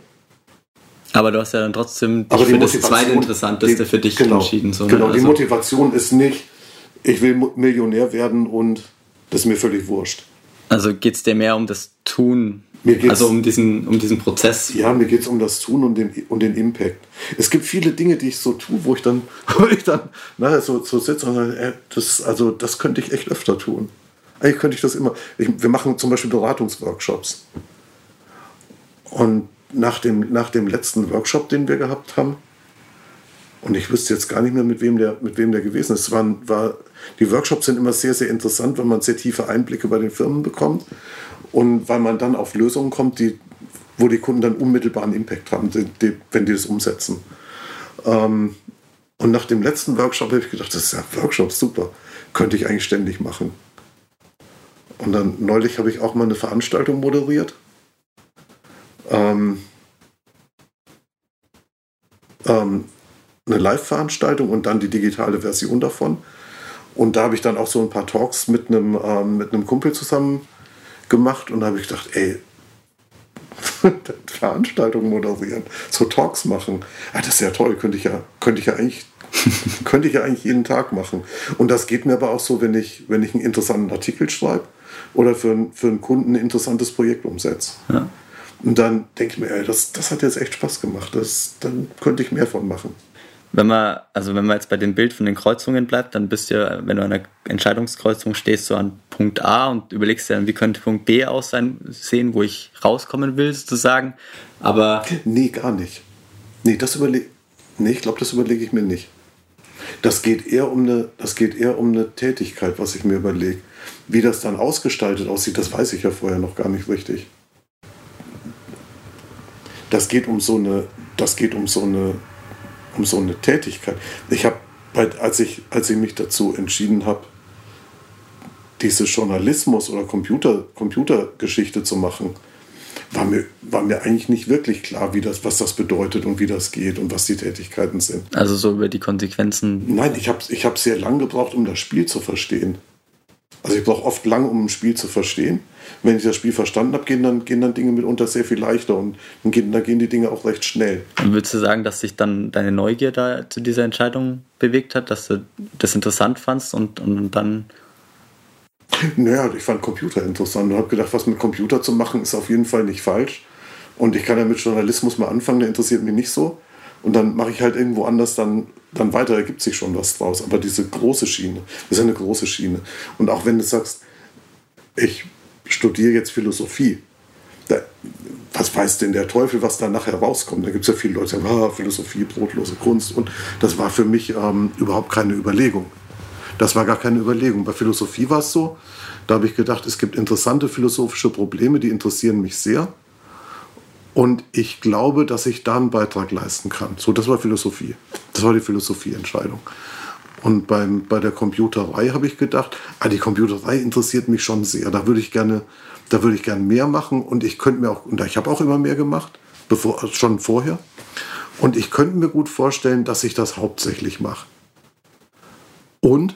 Aber du hast ja dann trotzdem Aber für das zweitinteressanteste für dich genau, entschieden. So, ne? genau, also, die Motivation ist nicht, ich will Millionär werden und das ist mir völlig wurscht. Also geht es dir mehr um das Tun, also um diesen, um diesen Prozess? Ja, mir geht es um das Tun und den, und den Impact. Es gibt viele Dinge, die ich so tue, wo ich dann, wo ich dann nachher so, so sitze und sage, äh, das, also, das könnte ich echt öfter tun. Eigentlich könnte ich das immer. Ich, wir machen zum Beispiel Beratungsworkshops. Und nach dem, nach dem letzten Workshop, den wir gehabt haben, und ich wüsste jetzt gar nicht mehr, mit wem der, mit wem der gewesen ist. Waren, war, die Workshops sind immer sehr, sehr interessant, weil man sehr tiefe Einblicke bei den Firmen bekommt und weil man dann auf Lösungen kommt, die, wo die Kunden dann unmittelbaren Impact haben, die, die, wenn die das umsetzen. Ähm, und nach dem letzten Workshop habe ich gedacht, das ist ja Workshop, super, könnte ich eigentlich ständig machen. Und dann neulich habe ich auch mal eine Veranstaltung moderiert. Ähm, ähm, eine Live-Veranstaltung und dann die digitale Version davon. Und da habe ich dann auch so ein paar Talks mit einem, ähm, mit einem Kumpel zusammen gemacht und da habe ich gedacht, ey, Veranstaltungen moderieren, so Talks machen. Ah, das ist ja toll, könnte ich ja, könnte ich ja eigentlich, könnte ich ja eigentlich jeden Tag machen. Und das geht mir aber auch so, wenn ich, wenn ich einen interessanten Artikel schreibe oder für, für einen Kunden ein interessantes Projekt umsetze. Ja. Und dann denke ich mir, ey, das, das hat jetzt echt Spaß gemacht. Das, dann könnte ich mehr von machen. Wenn man, also wenn man jetzt bei dem Bild von den Kreuzungen bleibt, dann bist du wenn du an einer Entscheidungskreuzung stehst, so an Punkt A und überlegst dir wie könnte Punkt B aussehen, wo ich rauskommen will, sozusagen. Aber. Nee, gar nicht. Nee, das überlege nee, ich glaube, das überlege ich mir nicht. Das geht, eher um eine, das geht eher um eine Tätigkeit, was ich mir überlege. Wie das dann ausgestaltet aussieht, das weiß ich ja vorher noch gar nicht richtig. Das geht um so eine, das geht um so eine um so eine Tätigkeit. Ich habe, als ich, als ich mich dazu entschieden habe, diese Journalismus- oder Computer, Computergeschichte zu machen, war mir, war mir eigentlich nicht wirklich klar, wie das, was das bedeutet und wie das geht und was die Tätigkeiten sind. Also so über die Konsequenzen? Nein, ich habe ich hab sehr lange gebraucht, um das Spiel zu verstehen. Also ich brauche oft lange, um ein Spiel zu verstehen. Wenn ich das Spiel verstanden habe, gehen dann, gehen dann Dinge mitunter sehr viel leichter und dann gehen, dann gehen die Dinge auch recht schnell. Und würdest du sagen, dass sich dann deine Neugier da zu dieser Entscheidung bewegt hat, dass du das interessant fandst und, und dann naja, ich fand Computer interessant und habe gedacht, was mit Computer zu machen, ist auf jeden Fall nicht falsch. Und ich kann ja mit Journalismus mal anfangen, der interessiert mich nicht so. Und dann mache ich halt irgendwo anders dann, dann weiter, ergibt sich schon was draus. Aber diese große Schiene, das ist eine große Schiene. Und auch wenn du sagst, ich studiere jetzt Philosophie, da, was weiß denn der Teufel, was da nachher rauskommt? Da gibt es ja viele Leute, die sagen, ah, Philosophie, brotlose Kunst. Und das war für mich ähm, überhaupt keine Überlegung. Das war gar keine Überlegung. Bei Philosophie war es so, da habe ich gedacht, es gibt interessante philosophische Probleme, die interessieren mich sehr. Und ich glaube, dass ich da einen Beitrag leisten kann. So, das war Philosophie. Das war die Philosophieentscheidung. Und beim, bei der Computerei habe ich gedacht, ah, die Computerei interessiert mich schon sehr. Da würde ich gerne, da würde ich gerne mehr machen. Und ich könnte mir auch, und ich habe auch immer mehr gemacht, bevor, schon vorher. Und ich könnte mir gut vorstellen, dass ich das hauptsächlich mache. Und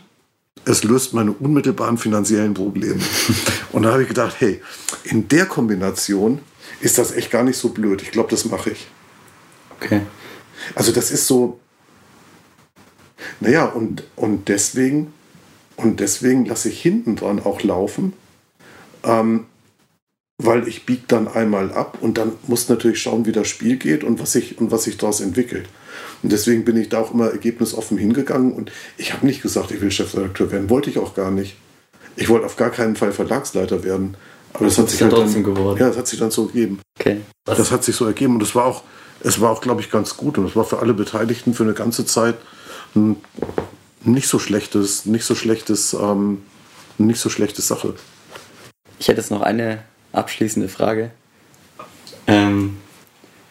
es löst meine unmittelbaren finanziellen Probleme. Und da habe ich gedacht, hey, in der Kombination ist das echt gar nicht so blöd. Ich glaube, das mache ich. Okay. Also das ist so, naja, und, und deswegen, und deswegen lasse ich hinten dran auch laufen, ähm, weil ich biege dann einmal ab und dann muss natürlich schauen, wie das Spiel geht und was sich und was sich daraus entwickelt. Und deswegen bin ich da auch immer ergebnisoffen hingegangen und ich habe nicht gesagt, ich will Chefredakteur werden, wollte ich auch gar nicht. Ich wollte auf gar keinen Fall Verlagsleiter werden. Aber das hat sich dann halt trotzdem dann, geworden. Ja, das hat sich dann so ergeben. Okay. Was, Das hat sich so ergeben und es war auch, es war auch, glaube ich, ganz gut und es war für alle Beteiligten für eine ganze Zeit ein nicht so schlechtes, nicht so schlechtes, ähm, nicht so schlechte Sache. ich hätte jetzt noch eine abschließende Frage. Ähm,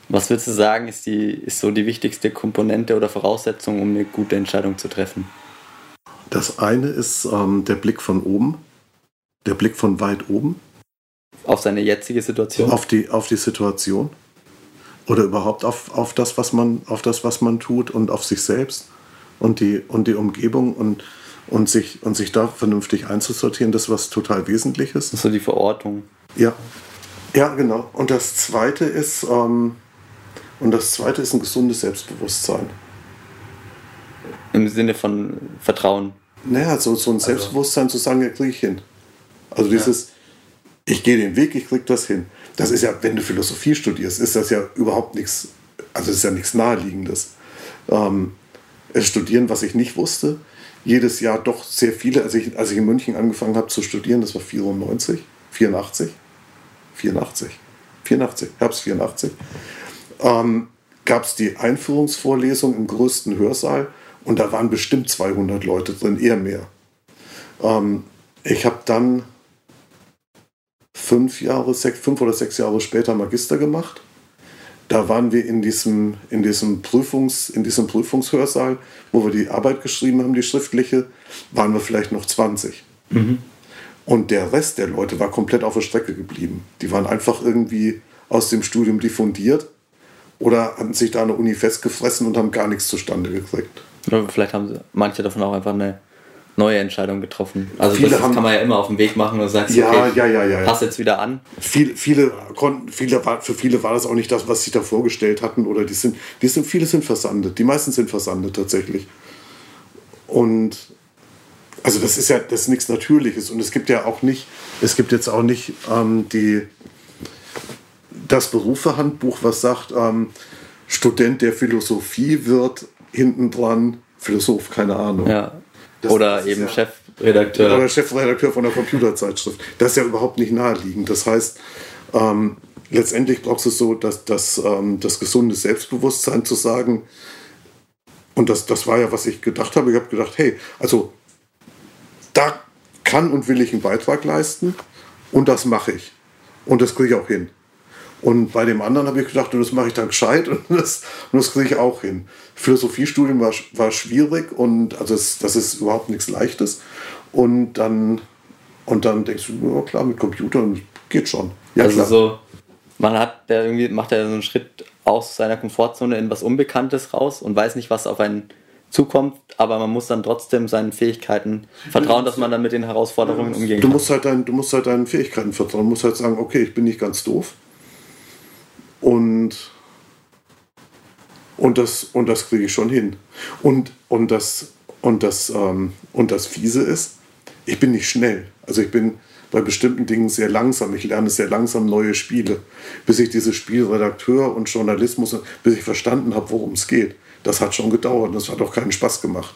was würdest du sagen, ist, die, ist so die wichtigste Komponente oder Voraussetzung, um eine gute Entscheidung zu treffen? Das eine ist ähm, der Blick von oben, der Blick von weit oben Auf seine jetzige Situation? auf die, auf die Situation oder überhaupt auf, auf, das, was man, auf das, was man tut und auf sich selbst und die, und die Umgebung und, und, sich, und sich da vernünftig einzusortieren, das ist was total Wesentliches. so die Verortung. Ja, ja, genau. Und das zweite ist, ähm, und das zweite ist ein gesundes Selbstbewusstsein. Im Sinne von Vertrauen. Naja, so, so ein Selbstbewusstsein zu sagen, ja, kriege ich hin. Also dieses, ich gehe den Weg, ich kriege das hin. Das ist ja, wenn du Philosophie studierst, ist das ja überhaupt nichts, also ist ja nichts Naheliegendes. Ähm, es studieren, was ich nicht wusste. Jedes Jahr doch sehr viele, als ich, als ich in München angefangen habe zu studieren, das war 94, 84, 84, 84, Herbst 84, ähm, gab es die Einführungsvorlesung im größten Hörsaal und da waren bestimmt 200 Leute drin, eher mehr. Ähm, ich habe dann fünf Jahre, sechs, fünf oder sechs Jahre später Magister gemacht. Da waren wir in diesem, in diesem, Prüfungs, in diesem Prüfungshörsaal, wo wir die Arbeit geschrieben haben, die schriftliche, waren wir vielleicht noch 20. Und der Rest der Leute war komplett auf der Strecke geblieben. Die waren einfach irgendwie aus dem Studium diffundiert oder hatten sich da an der Uni festgefressen und haben gar nichts zustande gekriegt. Oder vielleicht haben sie, manche davon auch einfach eine neue Entscheidung getroffen. Also Viele das, haben- kann man ja immer auf dem Weg machen und sagst, Ja, okay, ja, ja, ja, ja. pass jetzt wieder an. Viele, viele konnten, viele, war- für viele war das auch nicht das, was sie da vorgestellt hatten. Oder die sind, die sind, viele sind versandet. Die meisten sind versandet tatsächlich. Und also das ist ja das ist nichts Natürliches. Und es gibt ja auch nicht, es gibt jetzt auch nicht ähm, die, das Berufehandbuch, was sagt, ähm, Student der Philosophie wird hinten dran Philosoph, keine Ahnung. Ja. Das- Oder eben ja- Chefredakteur. Oder Chefredakteur von der Computerzeitschrift. Das ist ja überhaupt nicht naheliegend. Das heißt, ähm, letztendlich brauchst du so das, das, ähm, das gesunde Selbstbewusstsein zu sagen, und das, das war ja, was ich gedacht habe. Ich habe gedacht, hey, also da kann und will ich einen Beitrag leisten und das mache ich. Und das kriege ich auch hin. Und bei dem anderen habe ich gedacht, das mache ich dann gescheit und das, und das kriege ich auch hin. Philosophiestudium war, war schwierig und also es, das ist überhaupt nichts Leichtes. Und dann, und dann denkst du, ja klar, mit Computern geht schon. Ja, also klar. so, man hat der irgendwie, macht ja so einen Schritt aus seiner Komfortzone in was Unbekanntes raus und weiß nicht, was auf einen zukommt, aber man muss dann trotzdem seinen Fähigkeiten vertrauen, dass man dann mit den Herausforderungen umgehen Du kann. musst, halt dein, du musst halt deinen Fähigkeiten vertrauen. Du musst halt sagen, okay, ich bin nicht ganz doof. Und, und das, und das kriege ich schon hin. Und, und, das, und, das, ähm, und das Fiese ist, ich bin nicht schnell. Also ich bin bei bestimmten Dingen sehr langsam. Ich lerne sehr langsam neue Spiele, bis ich dieses Spiel Redakteur und Journalismus, bis ich verstanden habe, worum es geht. Das hat schon gedauert und das hat auch keinen Spaß gemacht,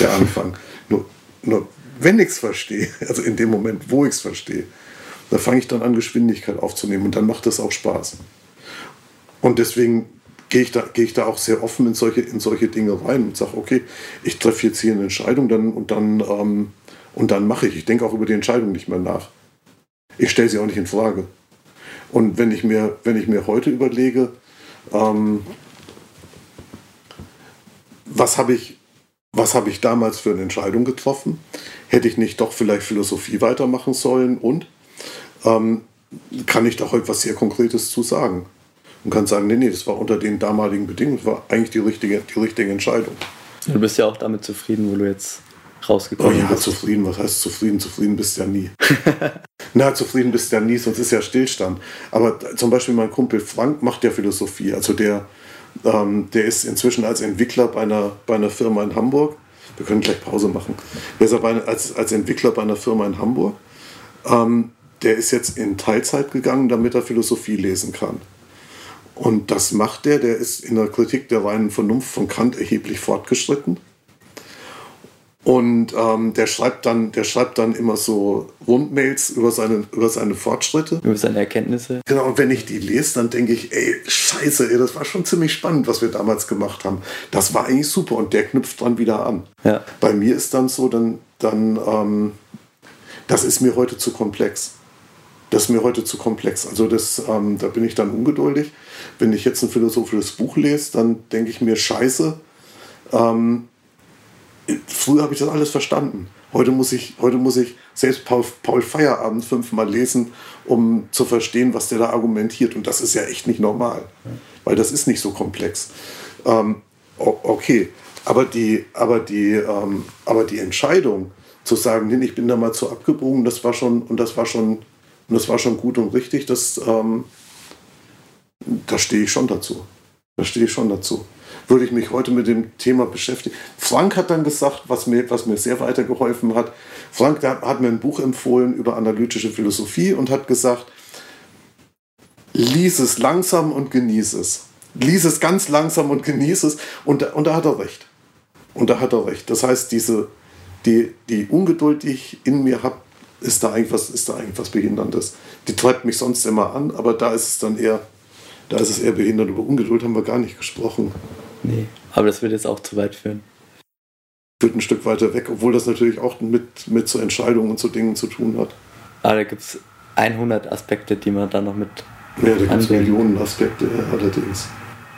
der Anfang. nur, nur wenn ich es verstehe, also in dem Moment, wo ich es verstehe, da fange ich dann an, Geschwindigkeit aufzunehmen und dann macht das auch Spaß. Und deswegen gehe ich, da, ich da auch sehr offen in solche, in solche Dinge rein und sage, okay, ich treffe jetzt hier eine Entscheidung dann, und dann, ähm, und dann mache ich. Ich denke auch über die Entscheidung nicht mehr nach. Ich stelle sie auch nicht in Frage. Und wenn ich mir, wenn ich mir heute überlege, ähm, was habe ich, was habe ich damals für eine Entscheidung getroffen? Hätte ich nicht doch vielleicht Philosophie weitermachen sollen? Und ähm, kann ich da heute was sehr Konkretes zu sagen? Und kann sagen, nee, nee, das war unter den damaligen Bedingungen, das war eigentlich die richtige, die richtige Entscheidung. Du bist ja auch damit zufrieden, wo du jetzt Oh rausgekommen ja, bist. zufrieden, was heißt zufrieden? Zufrieden bist ja nie. Na, zufrieden bist du ja nie, sonst ist ja Stillstand. Aber zum Beispiel mein Kumpel Frank macht ja Philosophie. Also der, ähm, der ist inzwischen als Entwickler bei einer, bei einer Firma in Hamburg. Wir können gleich Pause machen. Der ist aber als, als Entwickler bei einer Firma in Hamburg. Ähm, der ist jetzt in Teilzeit gegangen, damit er Philosophie lesen kann. Und das macht der. Der ist in der Kritik der reinen Vernunft von Kant erheblich fortgeschritten. Und ähm, der, schreibt dann, der schreibt dann immer so Rundmails über seine, über seine Fortschritte. Über seine Erkenntnisse. Genau, und wenn ich die lese, dann denke ich, ey, scheiße, ey, das war schon ziemlich spannend, was wir damals gemacht haben. Das war eigentlich super und der knüpft dann wieder an. Ja. Bei mir ist dann so, dann, dann ähm, das ist mir heute zu komplex. Das ist mir heute zu komplex. Also das, ähm, da bin ich dann ungeduldig. Wenn ich jetzt ein philosophisches Buch lese, dann denke ich mir, scheiße, ähm, früher habe ich das alles verstanden. Heute muss ich, heute muss ich selbst Paul, Paul Feierabend fünfmal lesen, um zu verstehen, was der da argumentiert. Und das ist ja echt nicht normal, weil das ist nicht so komplex. Ähm, okay, aber die, aber, die, ähm, aber die Entscheidung zu sagen, nee, ich bin da mal zu abgebogen, das war schon, und das war schon, und das war schon gut und richtig, das, ähm, da stehe ich schon dazu. Da stehe ich schon dazu würde ich mich heute mit dem Thema beschäftigen. Frank hat dann gesagt, was mir, was mir sehr weitergeholfen hat. Frank hat mir ein Buch empfohlen über analytische Philosophie und hat gesagt, lies es langsam und genieße es. Lies es ganz langsam und genieße es. Und, und da hat er recht. Und da hat er recht. Das heißt, diese, die, die Ungeduld, die ich in mir habe, ist da, eigentlich was, ist da eigentlich was Behinderndes. Die treibt mich sonst immer an, aber da ist es dann eher, da ist es eher behindert. Über Ungeduld haben wir gar nicht gesprochen. Nee, aber das wird jetzt auch zu weit führen. Führt ein Stück weiter weg, obwohl das natürlich auch mit, mit so Entscheidungen und so Dingen zu tun hat. Aber da gibt es 100 Aspekte, die man da noch mit. Ja, da gibt es Millionen Aspekte allerdings.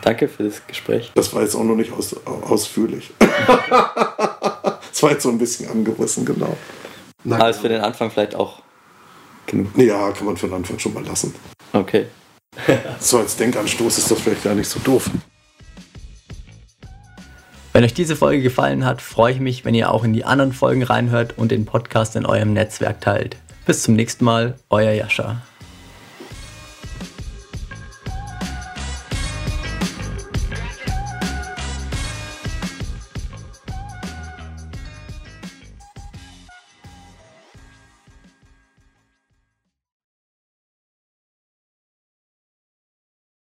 Danke für das Gespräch. Das war jetzt auch noch nicht aus, ausführlich. das war jetzt so ein bisschen angerissen, genau. Na, Aber ist für den Anfang vielleicht auch genug. Ja, kann man für den Anfang schon mal lassen. Okay. so als Denkanstoß ist das vielleicht gar nicht so doof. Wenn euch diese Folge gefallen hat, freue ich mich, wenn ihr auch in die anderen Folgen reinhört und den Podcast in eurem Netzwerk teilt. Bis zum nächsten Mal, euer Jascha.